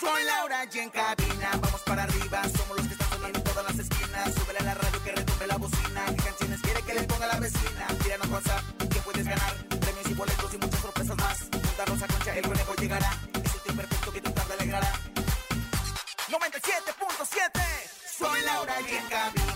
Soy Laura y en cabina, vamos para arriba. Somos los que están sonando todas las esquinas. Súbele a la radio que retumbe la bocina. ¿Qué canciones quiere que le ponga la vecina? Tíranos WhatsApp que puedes ganar premios y boletos y muchas sorpresas más. Juntarnos a concha, el conejo llegará. Es el tiempo perfecto que tu tarde alegrará. 97.7 Soy Laura y en cabina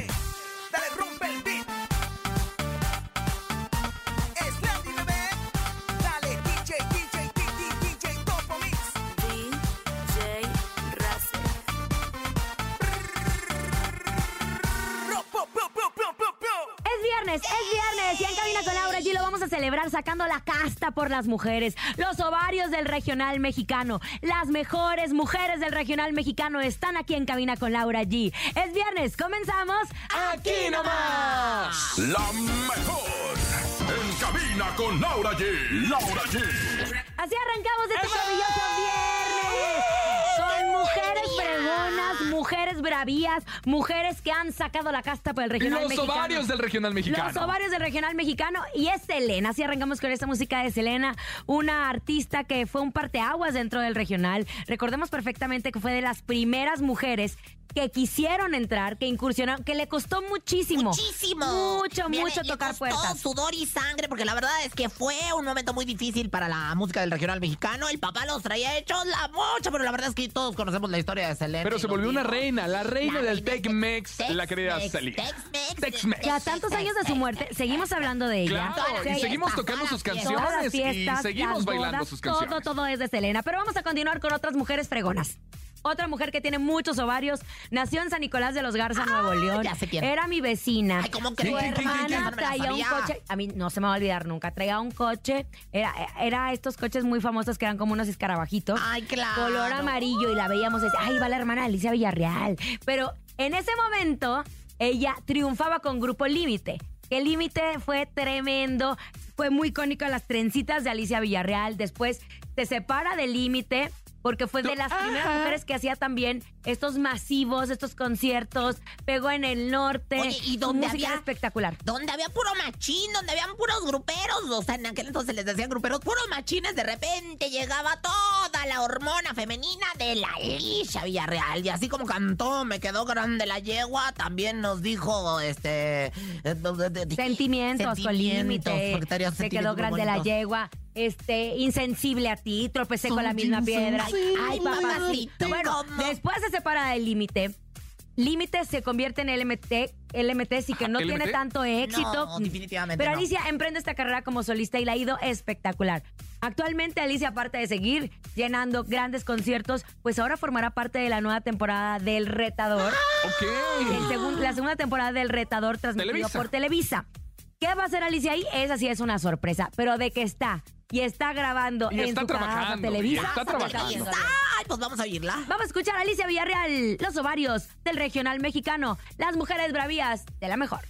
sacando la casta por las mujeres, los ovarios del regional mexicano. Las mejores mujeres del regional mexicano están aquí en cabina con Laura G. Es viernes, comenzamos Aquí nomás. La mejor. En cabina con Laura G. Laura G. Así arrancamos este maravilloso viernes. Bravías, mujeres que han sacado la casta por el regional Los mexicano. ovarios del regional mexicano. Los ovarios del regional mexicano y es Selena. Así arrancamos con esta música de Selena, una artista que fue un parteaguas dentro del regional. Recordemos perfectamente que fue de las primeras mujeres que quisieron entrar, que incursionaron, que le costó muchísimo. Muchísimo. Mucho, Mira, mucho le tocar costó puertas. sudor y sangre, porque la verdad es que fue un momento muy difícil para la música del regional mexicano. El papá los traía hechos la mocha, pero la verdad es que todos conocemos la historia de Selena. Pero se volvió una reina, la reina La del Tex-Mex, la querida Selena. Tex-Mex. Tex-Mex. Que a tantos años de su muerte, seguimos hablando de ella. Claro, y seguimos tocando sus canciones y seguimos bailando sus canciones. Todo, todo es de Selena. Pero vamos a continuar con otras mujeres fregonas. Otra mujer que tiene muchos ovarios, nació en San Nicolás de los Garza, Nuevo León. ya sé quién. Era mi vecina. Ay, ¿cómo Su crees? ¿Quién, quién, quién, quién? hermana No traía un coche. A mí no se me va a olvidar nunca. Traía un coche. Era, era estos coches muy famosos que eran como unos escarabajitos. Ay, claro. Color amarillo y la veíamos. decía, Ay, va la hermana de Alicia Villarreal. Pero en ese momento, ella triunfaba con Grupo Límite. El límite fue tremendo, fue muy icónico las trencitas de Alicia Villarreal. Después se separa del límite porque fue de las primeras Ajá. mujeres que hacía también estos masivos, estos conciertos. Pegó en el norte. Oye, ¿y era había- espectacular. Donde había puro machín, donde habían puros gruperos. O sea, en aquel entonces les decían gruperos, puros machines. De repente llegaba toda la hormona femenina de la Alicia Villarreal. Y así como cantó, me quedó grande la yegua, también nos dijo, este... eh, de- de- de- Sentimientos, con sentimientos, límite. porque tenía Se quedó grande la yegua. Este, insensible a ti, tropecé con la misma piedra. Ay, papacito. Bueno, después se separa del límite. Límite se convierte en LMT, LMT sí que no ¿LMT? tiene tanto éxito. No, definitivamente Pero no. Alicia emprende esta carrera como solista y la ha ido espectacular. Actualmente Alicia, aparte de seguir llenando grandes conciertos, pues ahora formará parte de la nueva temporada del Retador. Ok. El segun- la segunda temporada del Retador transmitido Televisa. por Televisa. ¿Qué va a hacer Alicia ahí? Esa sí es una sorpresa, pero de que está y está grabando Y en está su casa trabajando, Televisa. y está trabajando. Ay, pues vamos a oírla. Vamos a escuchar a Alicia Villarreal, los ovarios del regional mexicano, las mujeres bravías de la mejor.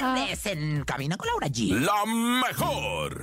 Viernes en Cabina con Laura G. La mejor.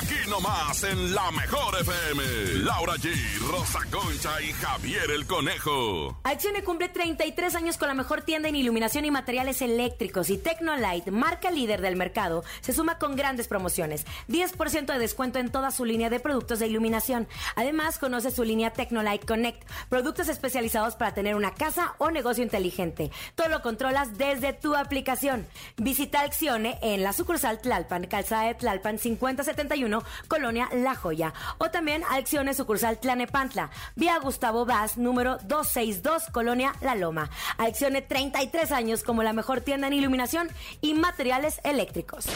Aquí nomás en la mejor FM. Laura G, Rosa Concha y Javier el Conejo. Accione cumple 33 años con la mejor tienda en iluminación y materiales eléctricos y Tecnolight, marca líder del mercado, se suma con grandes promociones. 10% de descuento en toda su línea de productos de iluminación. Además, conoce conoce su línea Tecnolight Connect, productos especializados para tener una casa o negocio inteligente. Todo lo controlas desde tu aplicación. Visita Accione en la sucursal Tlalpan, calzada de Tlalpan 5071, Colonia La Joya. O también Accione sucursal Tlanepantla, vía Gustavo Vaz, número 262, Colonia La Loma. Accione 33 años como la mejor tienda en iluminación y materiales eléctricos.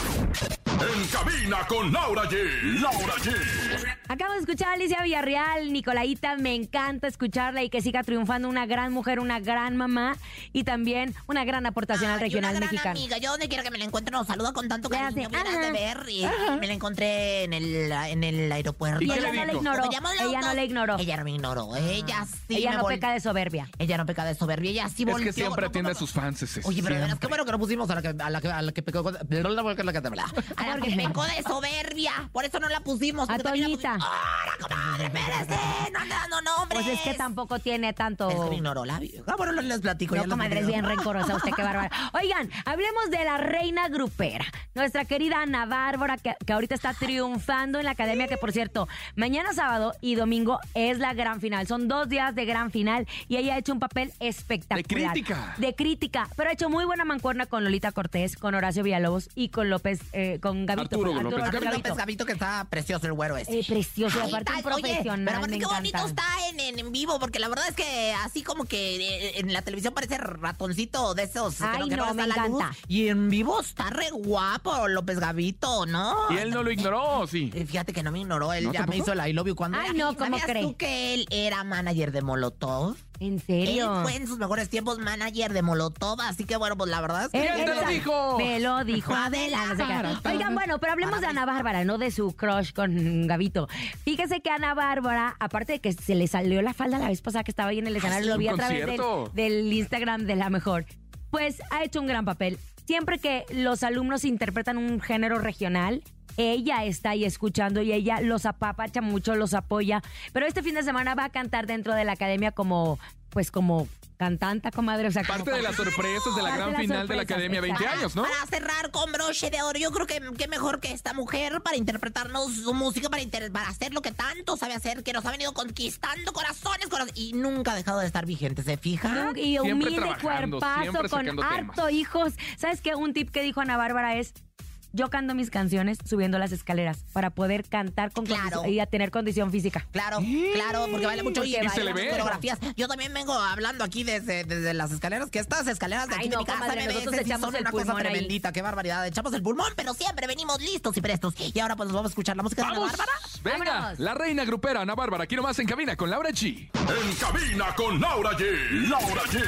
En cabina con Laura G. Laura G. Acabo de escuchar a Alicia Villarreal, Nicolaita, me encanta escucharla y que siga triunfando una gran mujer, una gran mamá y también una gran aportación al regional una gran mexicano. amiga. Yo donde quiera que me la encuentre nos saluda con tanto cariño. hace, Vienes ajá, de ver y, y me la encontré en el, en el aeropuerto. Y ella no la ignoró, ella no la ignoró. Ella no me ignoró. Ella sí Ella me no vol- peca de soberbia. Ella no peca de soberbia. Ella sí Es volteó. que siempre atiende a sus fans. ese, Oye, pero qué bueno que no pusimos a la que, a la que, a la que pecó, a la que pecó de soberbia. Por eso no la pusimos. A Toñita. ¡Ahora, comadre! ¡Espérese! ¡No dando nombres! Pues es que tampoco tiene tanto... Es que me ignoró la vieja. Bueno, les platico. No, comadre, es bien rencorosa usted, qué bárbara. Oigan, hablemos de la reina grupera. Nuestra querida Ana Bárbara, que, que ahorita está triunfando en la academia, que por cierto, mañana sábado y domingo es la gran final. Son dos días de gran final y ella ha hecho un papel espectacular. De crítica. De crítica. Pero ha hecho muy buena mancuerna con Lolita Cortés, con Horacio Villalobos y con López, eh, con Gavito. Arturo con López Arturo Gavito. López Gavito, que está precioso el güero ese. Eh, precioso, Ay, aparte un tal, oye, profesional, pero aparte me qué bonito está en, en, en vivo, porque la verdad es que así como que eh, en la televisión parece ratoncito de esos Ay, que no, me a la luz, y en vivo está re guapo López Gavito, ¿no? Y él no lo ignoró, sí. Eh, Fíjate que no me ignoró, él ¿No, ya me hizo el I love you cuando Ay, era- no, ¿cómo ¿Sabías cree? tú que él era manager de Molotov? ¿En Él serio? fue en sus mejores tiempos manager de Molotov, así que bueno, pues la verdad es que... Él- ¿Quién te él lo dijo? Me lo dijo Adela. no sé qué. Oigan, bueno, pero hablemos de Ana Bárbara, no de su crush con Gavito. Fíjese que Ana Bárbara, aparte de que se le salió la falda la vez pasada que estaba ahí en el escenario, sí, lo vi a través del Instagram de la mejor, pues ha hecho un gran papel. Siempre que los alumnos interpretan un género regional, ella está ahí escuchando y ella los apapacha mucho, los apoya. Pero este fin de semana va a cantar dentro de la academia como, pues como cantanta, comadre. O sea, como Parte de las sorpresas de la Parte gran de final de la Academia 20 exacto. años, ¿no? Para cerrar con broche de oro, yo creo que qué mejor que esta mujer para interpretarnos su música, para, inter- para hacer lo que tanto sabe hacer, que nos ha venido conquistando corazones, coraz- y nunca ha dejado de estar vigente, ¿se fija? Y humilde cuerpazo con harto temas. hijos. ¿Sabes qué? Un tip que dijo Ana Bárbara es. Yo canto mis canciones subiendo las escaleras para poder cantar con Claro. y a tener condición física. Claro, claro, porque baila mucho y, baila se le ve. coreografías. Yo también vengo hablando aquí desde, desde las escaleras, que estas escaleras de Ay, aquí de no, mi casa comadre, MBS, nosotros echamos son el una cosa pulmón ahí. tremendita, qué barbaridad. Echamos el pulmón, pero siempre venimos listos y prestos. Y ahora pues nos vamos a escuchar la música de Ana. Bárbara. Venga, Vámonos. la reina grupera Ana Bárbara, aquí nomás en cabina con Laura G. En cabina con Laura G. Laura G.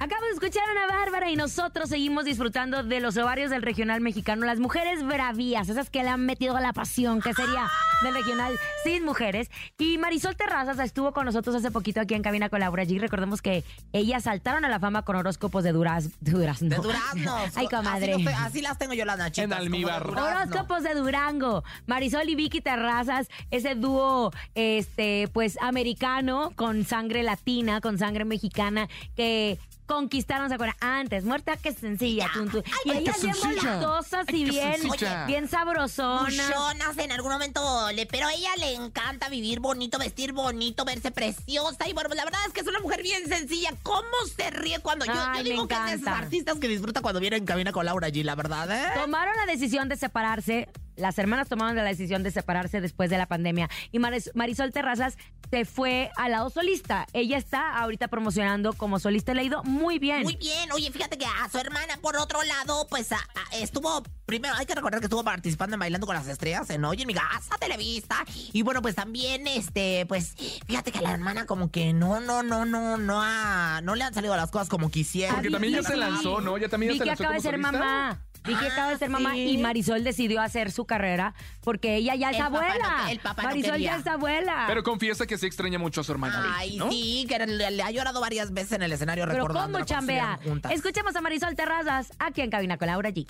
Acabo de escuchar a Ana Bárbara y nosotros seguimos disfrutando de los ovarios del regional mexicano. Las mujeres bravías, esas que le han metido la pasión, que sería del regional sin mujeres. Y Marisol Terrazas estuvo con nosotros hace poquito aquí en Cabina con Laura G. Recordemos que ellas saltaron a la fama con horóscopos de Duraz, Durazno. De duraznos. Ay, comadre. Así, los te- así las tengo yo las nachitas. En de almíbar. durazno. Horóscopos de Durango. Marisol y Vicky Terrazas, ese dúo, este, pues, americano, con sangre latina, con sangre mexicana, que conquistaron, ¿se acuerdan? Antes, muerta que sencilla, tun, tun. Y ay, ellas bien Ay, y bien, sencilla. bien sabrosonas. En algún momento, le, pero a ella le encanta vivir bonito, vestir bonito, verse preciosa. Y bueno, la verdad es que es una mujer bien sencilla. ¿Cómo se ríe cuando yo, Ay, yo digo que es de esos artistas que disfruta cuando viene en cabina con Laura G, la verdad, ¿eh? Tomaron la decisión de separarse. Las hermanas tomaron la decisión de separarse después de la pandemia. Y Maris- Marisol Terrazas se fue al lado solista. Ella está ahorita promocionando como solista. Le ha ido muy bien. Muy bien, oye, fíjate que a su hermana, por otro lado, pues a- a- estuvo, primero hay que recordar que estuvo participando en Bailando con las Estrellas en Oye en mi casa, Televisa. Y bueno, pues también, este, pues, fíjate que a la hermana como que no, no, no, no, no ha, no le han salido las cosas como quisiera. Porque también ya se lanzó, ¿no? Ya también ya se lanzó acaba de como ser solista. mamá. Vicky Ah, acaba de ser mamá sí. y Marisol decidió hacer su carrera porque ella ya es El papá abuela. no- el papá Marisol ya es abuela. Pero confiesa que sí extraña mucho a su hermana. Ay, Vicky, ¿no? sí, que le, le ha llorado varias veces en el escenario Pero recordando ¿cómo chambea? Escuchemos a Marisol Terrazas aquí en Cabina con Laura G.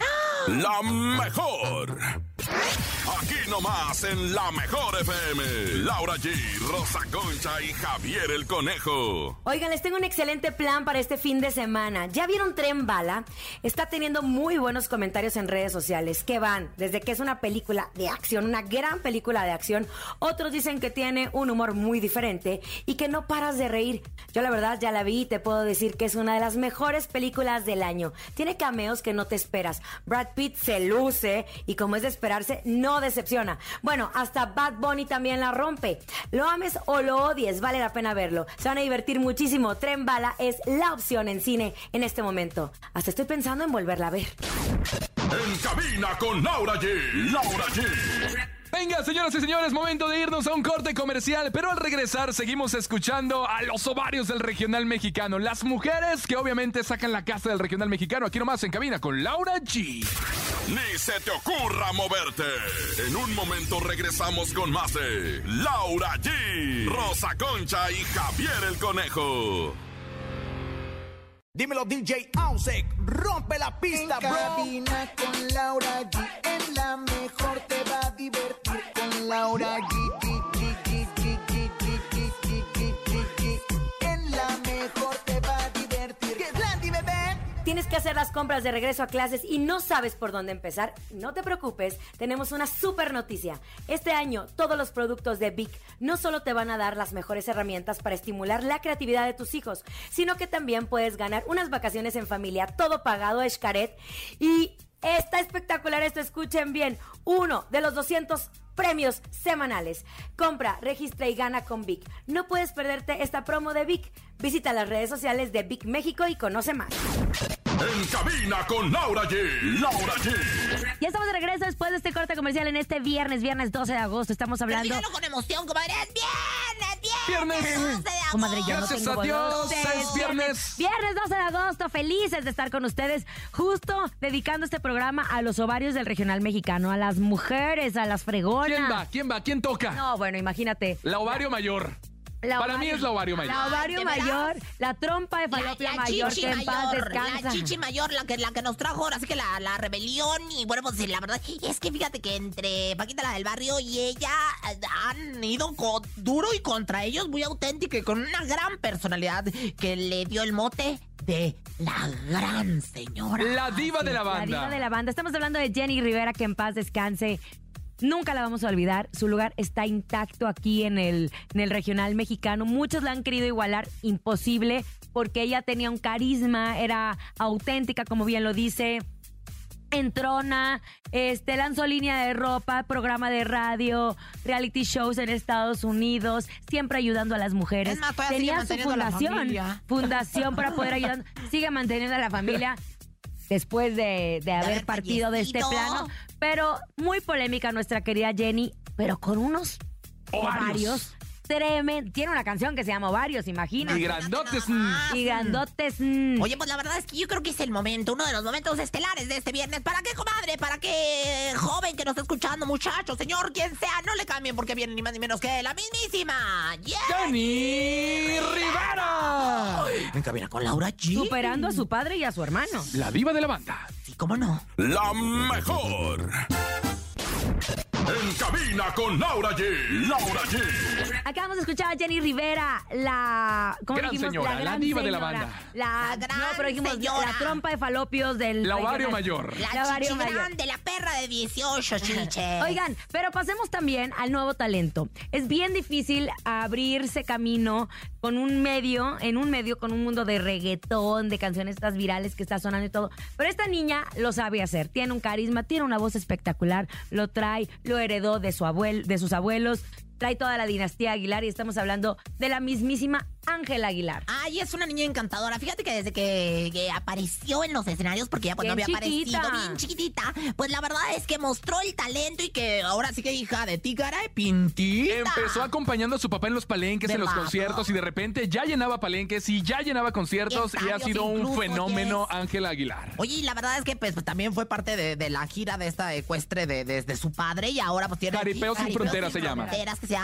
La mejor. Aquí nomás en la mejor FM. Laura G, Rosa Concha y Javier el Conejo. Oigan, les tengo un excelente plan para este fin de semana. ¿Ya vieron Tren Bala? Está teniendo muy buenos comentarios comentarios en redes sociales que van desde que es una película de acción, una gran película de acción, otros dicen que tiene un humor muy diferente y que no paras de reír. Yo la verdad ya la vi y te puedo decir que es una de las mejores películas del año. Tiene cameos que no te esperas. Brad Pitt se luce y como es de esperarse, no decepciona. Bueno, hasta Bad Bunny también la rompe. Lo ames o lo odies, vale la pena verlo. Se van a divertir muchísimo. Tren Bala es la opción en cine en este momento. Hasta estoy pensando en volverla a ver. En cabina con Laura G. Laura G. Venga, señoras y señores, momento de irnos a un corte comercial, pero al regresar seguimos escuchando a los ovarios del regional mexicano, las mujeres que obviamente sacan la casa del regional mexicano, aquí nomás en cabina con Laura G. Ni se te ocurra moverte. En un momento regresamos con más de Laura G, Rosa Concha y Javier el Conejo. Dímelo DJ Ausek, rompe la pista, En bro. cabina con Laura G. En la mejor te va a divertir con Laura G. que hacer las compras de regreso a clases y no sabes por dónde empezar. No te preocupes, tenemos una super noticia. Este año, todos los productos de Vic no solo te van a dar las mejores herramientas para estimular la creatividad de tus hijos, sino que también puedes ganar unas vacaciones en familia, todo pagado, Escaret. Y está espectacular esto, escuchen bien. Uno de los 200 premios semanales. Compra, registra y gana con Vic. No puedes perderte esta promo de Vic. Visita las redes sociales de Vic México y conoce más. En cabina con Laura G. Laura G. Ya estamos de regreso después de este corte comercial en este viernes, viernes 12 de agosto. Estamos hablando. Dígalo con emoción, comadre. ¡Es viernes! ¡Viernes! Viernes. 12 de Comadre, yo no Gracias tengo a Dios, es viernes. Viernes 12 de agosto, felices de estar con ustedes, justo dedicando este programa a los ovarios del regional mexicano, a las mujeres, a las fregonas. ¿Quién va? ¿Quién va? ¿Quién toca? No, bueno, imagínate. La ovario mayor. La Para mí es la ovario mayor. La ovario mayor, la trompa de La, falopia la mayor, chichi que en paz mayor, descansa. la chichi mayor, la que, la que nos trajo ahora sí que la, la rebelión y bueno, pues la verdad es que fíjate que entre Paquita la del barrio y ella eh, han ido duro y contra ellos muy auténtica y con una gran personalidad que le dio el mote de la gran señora. La diva de la La banda. diva de la banda. Estamos hablando de Jenny Rivera, que en paz descanse. Nunca la vamos a olvidar. Su lugar está intacto aquí en el, en el regional mexicano. Muchos la han querido igualar. Imposible, porque ella tenía un carisma, era auténtica, como bien lo dice. Entrona, este, lanzó línea de ropa, programa de radio, reality shows en Estados Unidos, siempre ayudando a las mujeres. Es más, todavía sigue Tenía su fundación, fundación para poder ayudar. Sigue manteniendo a la familia después de, de haber partido de este plano. Pero muy polémica nuestra querida Jenny, pero con unos Ovarios. Ovarios tremendos. Tiene una canción que se llama Ovarios, imagina. Y grandotes. más. Y grandotes. mm. Oye, pues la verdad es que yo creo que es el momento, uno de los momentos estelares de este viernes. ¿Para qué, comadre? ¿Para qué, joven que nos está escuchando, muchacho, señor, quien sea? No le cambien porque viene ni más ni menos que la mismísima. ¡Jenny Rivera! En cabina con Laura G. Superando a su padre y a su hermano. La diva de la banda. Sí, cómo no. La mejor. En cabina con Laura G. Laura G. Acabamos de escuchar a Jenny Rivera, la. ¿Cómo Gran dijimos? señora, la gran diva de la banda. La, La gran no, pero dijimos señora. la trompa de falopios del. La ovario mayor. La, La ovario mayor. la perra de 18, chiche. Oigan, pero pasemos también al nuevo talento. Es bien difícil abrirse camino con un medio, en un medio con un mundo de reggaetón, de canciones estas virales que está sonando y todo. Pero esta niña lo sabe hacer. Tiene un carisma, tiene una voz espectacular, lo trae, lo heredó de su abuelo, de sus abuelos. Trae toda la dinastía Aguilar y estamos hablando de la mismísima Ángela Aguilar. Ay, es una niña encantadora. Fíjate que desde que, que apareció en los escenarios, porque ya pues no Bien había chiquita. aparecido bien chiquitita, pues la verdad es que mostró el talento y que ahora sí que hija de ti, cara de pintita. Empezó acompañando a su papá en los palenques, De en los conciertos y de repente ya llenaba palenques y ya llenaba conciertos y ha sido un fenómeno yes. Ángela Aguilar. Oye, y la verdad es que pues también fue parte de, de la gira de esta ecuestre de, desde su padre y ahora pues tiene... Jaripeo sin fronteras se llama. Fronteras que se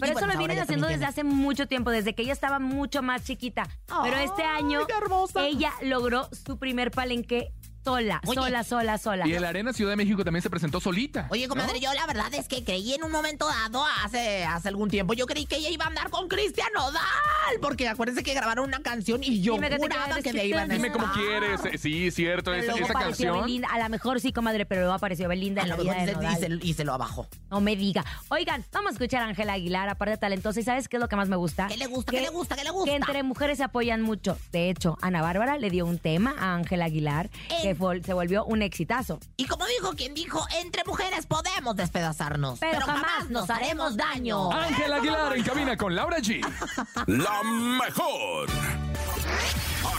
Pero eso lo ahora vienen haciendo desde hace mucho tiempo, desde que ella estaba mucho más chiquita. Pero este año ella logró su primer palenque sola, Oye. sola, sola, sola. Y en la Arena Ciudad de México también se presentó solita. Oye, comadre, ¿no? yo la verdad es que creí en un momento dado, hace, hace algún tiempo, yo creí que ella iba a andar con Cristian Nodal, porque acuérdense que grabaron una canción y yo Dime que te juraba iban a Dime cómo quieres. Sí, cierto, Pero esa, luego esa apareció canción. Belinda. A lo mejor sí, comadre, pero luego apareció Belinda A en la vida de y, se, y se lo abajó. No me diga. Oigan, vamos a escuchar a Ángela Aguilar, aparte de talentosa. ¿Y sabes qué es lo que más me gusta? ¿Qué le gusta? Que- ¿Qué le gusta? ¿Qué le gusta? Que entre mujeres se apoyan mucho. De hecho, Ana Bárbara le dio un tema a Ángela Aguilar que Se volvió un exitazo. Y como dijo quien dijo, entre mujeres podemos despedazarnos, Pero jamás nos haremos daño. Ángel Aguilar en cabina con Laura G. La mejor.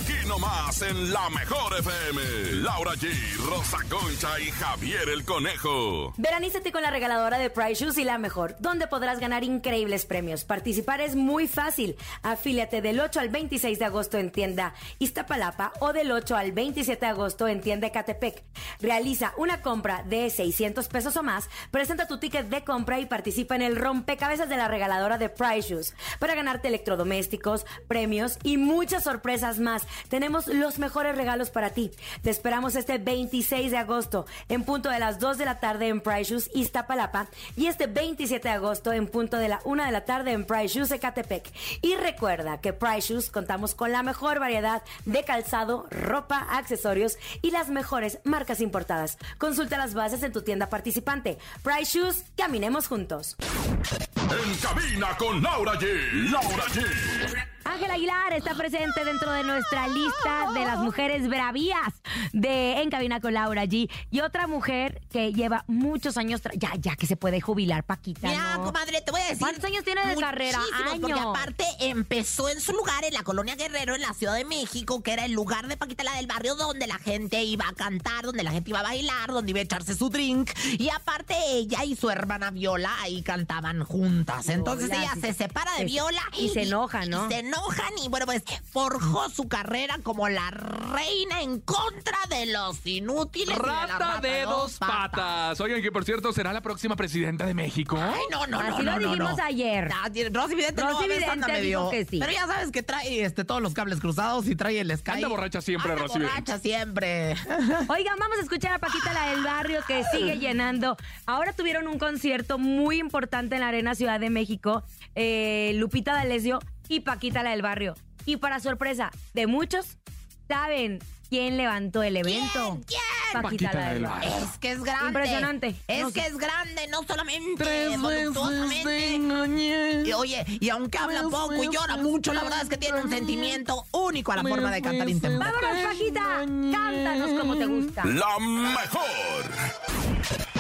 Aquí nomás en la mejor FM. Laura G, Rosa Concha y Javier el Conejo. Veranízate con la regaladora de Price Shoes y la mejor, donde podrás ganar increíbles premios. Participar es muy fácil. Afíliate del 8 al 26 de agosto en tienda Iztapalapa o del 8 al 27 de agosto en tienda Ecatepec. Realiza una compra de 600 pesos o más, presenta tu ticket de compra y participa en el rompecabezas de la regaladora de Price Shoes para ganarte electrodomésticos, premios y muchas sorpresas más. Tenemos los mejores regalos para ti. Te esperamos este 26 de agosto en punto de las 2 de la tarde en Price Shoes Iztapalapa y este 27 de agosto en punto de la 1 de la tarde en Price Shoes Ecatepec. Y recuerda que Price Shoes contamos con la mejor variedad de calzado, ropa, accesorios y las mejores marcas importadas. Consulta las bases en tu tienda participante. Price Shoes, caminemos juntos. En cabina con Laura G. Laura G. Ángela Aguilar está presente dentro de nuestra lista de las mujeres bravías de En Cabina con Laura G. Y otra mujer que lleva muchos años, tra- ya, ya que se puede jubilar, Paquita. Mira, ¿no? comadre, te voy a decir. ¿Cuántos años tiene de carrera? Muchísimos, Porque Años. aparte empezó en su lugar, en la colonia Guerrero, en la Ciudad de México, que era el lugar de Paquita la del barrio, donde la gente iba a cantar, donde la gente iba a bailar, donde iba a echarse su drink. Y aparte ella y su hermana Viola ahí cantaban juntas. Entonces Viola, ella sí. se separa de Viola. y se enojan, y ¿no? se enojan y bueno, pues forjó su carrera como la reina en contra de los inútiles. de Rata de dos patas. Oigan, que por cierto, será la próxima presidenta de México. Ay, no, no, no. Así no, lo no, dijimos no. ayer. Ah, Rosy Vidente no, Rosy a veces anda Vidente medio- dijo que sí. Pero ya sabes que trae este, todos los cables cruzados y trae el Sky. Anda borracha siempre, Anda Rosy Vidente. borracha siempre. Oigan, vamos a escuchar a Paquita la del barrio que sigue llenando. Ahora tuvieron un concierto muy importante en la Arena Ciudad de México. eh, Lupita D'Alessio y Paquita la del barrio. Y para sorpresa de muchos, ¿saben quién levantó el evento? ¿Quién? Paquita, la del barrio. Es que es grande. Impresionante. Es No que sé. es grande, no solamente Tres veces voluptuosamente. te engañé. Y oye, y aunque habla Tres poco y llora mucho, la verdad es que tiene un sentimiento único a la forma de cantar intemperante. Vámonos, Paquita. Cántanos como te gusta. La mejor.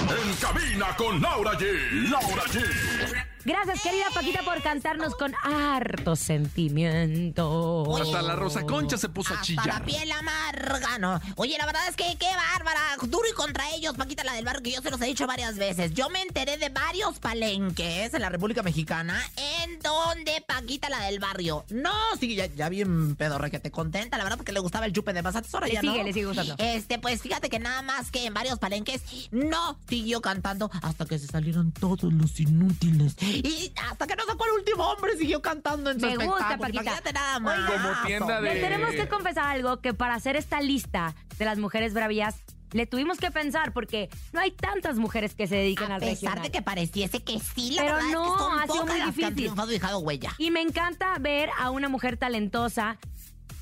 En cabina con Laura G. Laura G. Gracias, querida Paquita, por cantarnos con harto sentimiento. Hasta la Rosa Concha se puso a Hasta la chillar. piel amarga, ¿no? Oye, la verdad es que qué bárbara. Duro y contra ellos, Paquita, la del barrio, que yo se los he dicho varias veces. Yo me enteré de varios palenques en la República Mexicana en donde Paquita, la del barrio. No, sí, ya, ya bien pedorre que te contenta, la verdad, porque le gustaba el chupe de más ahora Le ya sigue, no. le sigue gustando. Este, pues fíjate que nada más que en varios palenques no siguió cantando hasta que se salieron todos los inútiles. Y hasta que no sacó el último hombre, siguió cantando en su Me gusta. Paquita. Nada más. Como tienda de- Les tenemos que confesar algo que para hacer esta lista de las mujeres bravías le tuvimos que pensar porque no hay tantas mujeres que se dediquen A al pesar regional. de que pareciese que sí, la Pero verdad no, es que son ha sido pocas muy las que han difícil. dejado huella. Y me encanta ver a una mujer talentosa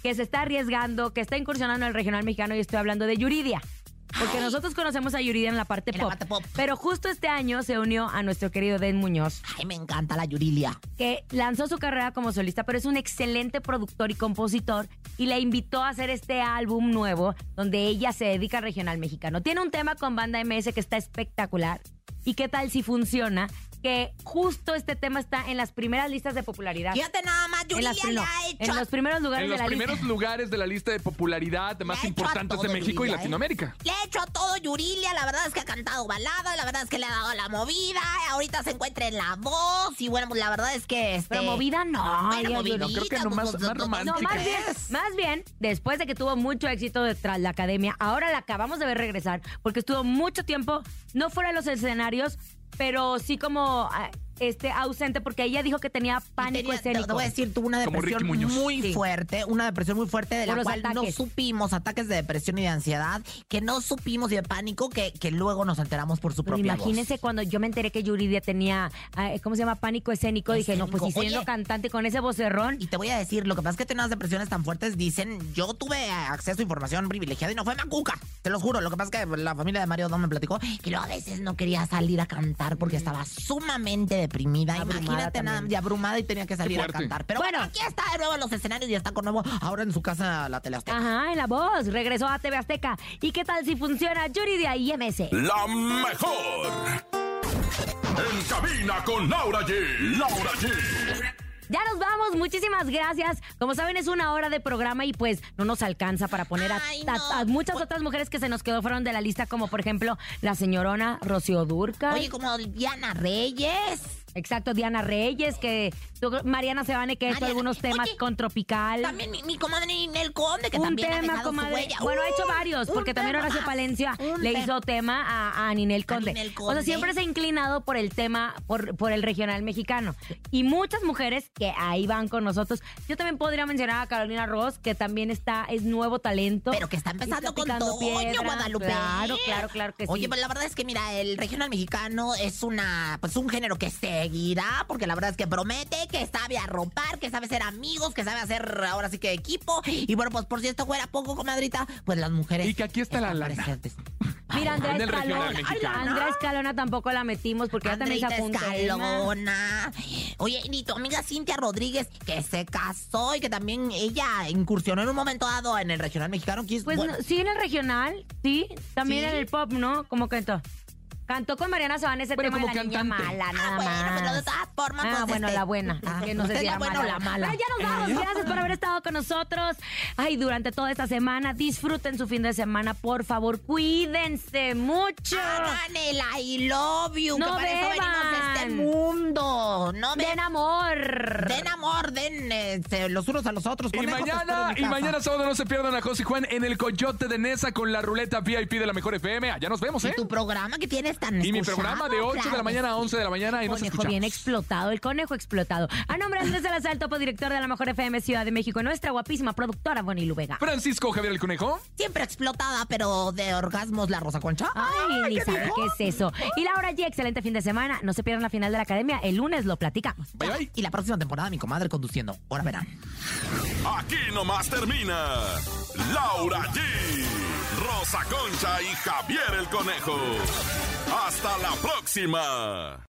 que se está arriesgando, que está incursionando en el regional mexicano y estoy hablando de Yuridia. Porque nosotros conocemos a Yuridia en la parte En la pop. parte pop. Pero justo este año se unió a nuestro querido Den Muñoz, Ay, me encanta la Yurilia. que lanzó su carrera como solista, pero es un excelente productor y compositor y le invitó a hacer este álbum nuevo donde ella se dedica al regional mexicano. Tiene un tema con banda MS que está espectacular. ¿Y qué tal si funciona? Que justo este tema está en las primeras listas de popularidad. Fíjate nada más, las le no, ha hecho... en los primeros lugares En los de la primeros lista. lugares de la lista de popularidad más importantes de México y ¿eh? Latinoamérica. Le ha hecho a todo Yurilia, la verdad es que ha cantado balada, la verdad es que le ha dado la movida, ahorita se encuentra en la voz y bueno, pues la verdad es que... Este, Pero movida no. Bueno, ella- movidita, creo que no, pues, más- pues, más pues, romántica. No, más ¿qué bien, más bien, después de que tuvo mucho éxito de- tras la academia, ahora la acabamos de ver regresar, porque estuvo mucho tiempo, no fuera de los escenarios, pero sí como este, ausente porque ella dijo que tenía pánico Tenía- escénico. Te voy a decir, tuvo una depresión muy Sí. fuerte, una depresión muy fuerte de la cual no supimos, ataques de depresión y de ansiedad, que no supimos y de pánico, que, que luego nos enteramos por su Pues propia imagínense voz. cuando yo me enteré que Yuridia tenía, ah, ¿cómo se llama? Pánico escénico. Dije, no, pues si siendo Oye. cantante con ese vocerrón. Y te voy a decir, lo que pasa es que tiene unas depresiones tan fuertes, dicen, yo tuve acceso a información privilegiada y no fue Macuca, te lo juro. Lo que pasa es que la familia de Mario Don me platicó que luego a veces no quería salir a cantar porque estaba sumamente deprimida. Abrumada Imagínate nada, y abrumada y tenía que salir a cantar. Pero bueno, Bueno. aquí está de nuevo en los escenarios y está con nuevo ahora en su casa la tele Azteca. Ajá, en la voz. Regresó a TV Azteca. ¿Y qué tal si funciona Yuridia y MS? La mejor. En cabina con Laura G. Laura G. Ya nos vamos, muchísimas gracias. Como saben, es una hora de programa y pues no nos alcanza para poner a, Ay, a- no. a muchas otras mujeres que se nos quedó fueron de la lista, como por ejemplo la señorona Rocío Durca. Oye, como Diana Reyes. Exacto, Diana Reyes, que tú- Mariana Sebane, que ha hecho Mariana, algunos temas oye, con Tropical. También mi, mi comadre Ninel Conde, que un también ha tema, dejado su comadre. huella. Bueno, ha hecho varios, porque también Horacio Palencia le hizo tema a, a Ninel Conde. Ninel O sea, siempre se ha inclinado por el tema, por, por el regional mexicano. Y muchas mujeres que ahí van con nosotros. Yo también podría mencionar a Carolina Ross, que también está, es nuevo talento. Pero que está empezando Está con piedra. Guadalupe. Claro, claro, claro que sí. Oye, pues la verdad es que mira, el regional mexicano es una, pues un género que seguirá, porque la verdad es que promete, que sabe arropar, que sabe ser amigos, que sabe hacer ahora sí que equipo. Y bueno, pues por si esto fuera poco, comadrita, pues las mujeres. Y que aquí está la lana. presentes. Mira, Andrea Escalona. Andrea Escalona tampoco la metimos porque ella también Andreita un tema. Escalona. Oye, y tu amiga Cintia Rodríguez, que se casó y que también ella incursionó en un momento dado en el regional mexicano. Que es, Pues bueno, no, sí, en el regional, sí. También Sí. en el pop, ¿no? Como cantó. Cantó con Mariana Sabana ese Bueno, tema de como la niña mala, Ah, nada bueno, más. pero de todas formas, Ah, pues, bueno, este, la buena. ah, Es que no sé ¿es si la buena mala o la mala? Pero ya nos vamos. Gracias por haber estado con nosotros. Ay, durante toda esta semana. Disfruten su fin de semana, por favor. Cuídense mucho. Hagan el I love you, No que para eso venimos a este beban. mundo. No Den ven, amor. den amor, den este, los unos a los otros. Y Conejos, mañana, y mañana sábado no se pierdan a José Juan en el Coyote de Nesa con la ruleta VIP de la Mejor FM. Allá nos vemos, Y ¿eh? tu programa que tienes tan Y mi programa de 8 de la mañana a que sí. 11 de la mañana y nos escuchamos. bien explotado, el conejo explotado. A nombre de Andrés Salazar, topo director de la Mejor FM Ciudad de México, nuestra guapísima productora Bonnie Lubega. Francisco Javier el Conejo. Siempre explotada, pero de orgasmos la Rosa Concha. Ay, ni sabe qué es eso. Y Laura G, excelente fin de semana. No se pierdan la final de la academia. El lunes lo platicamos. Bye bye. Y la próxima temporada mi comadre conduciendo. Ahora verán. Aquí nomás termina Laura G, Rosa Concha y Javier el Conejo. Hasta la próxima.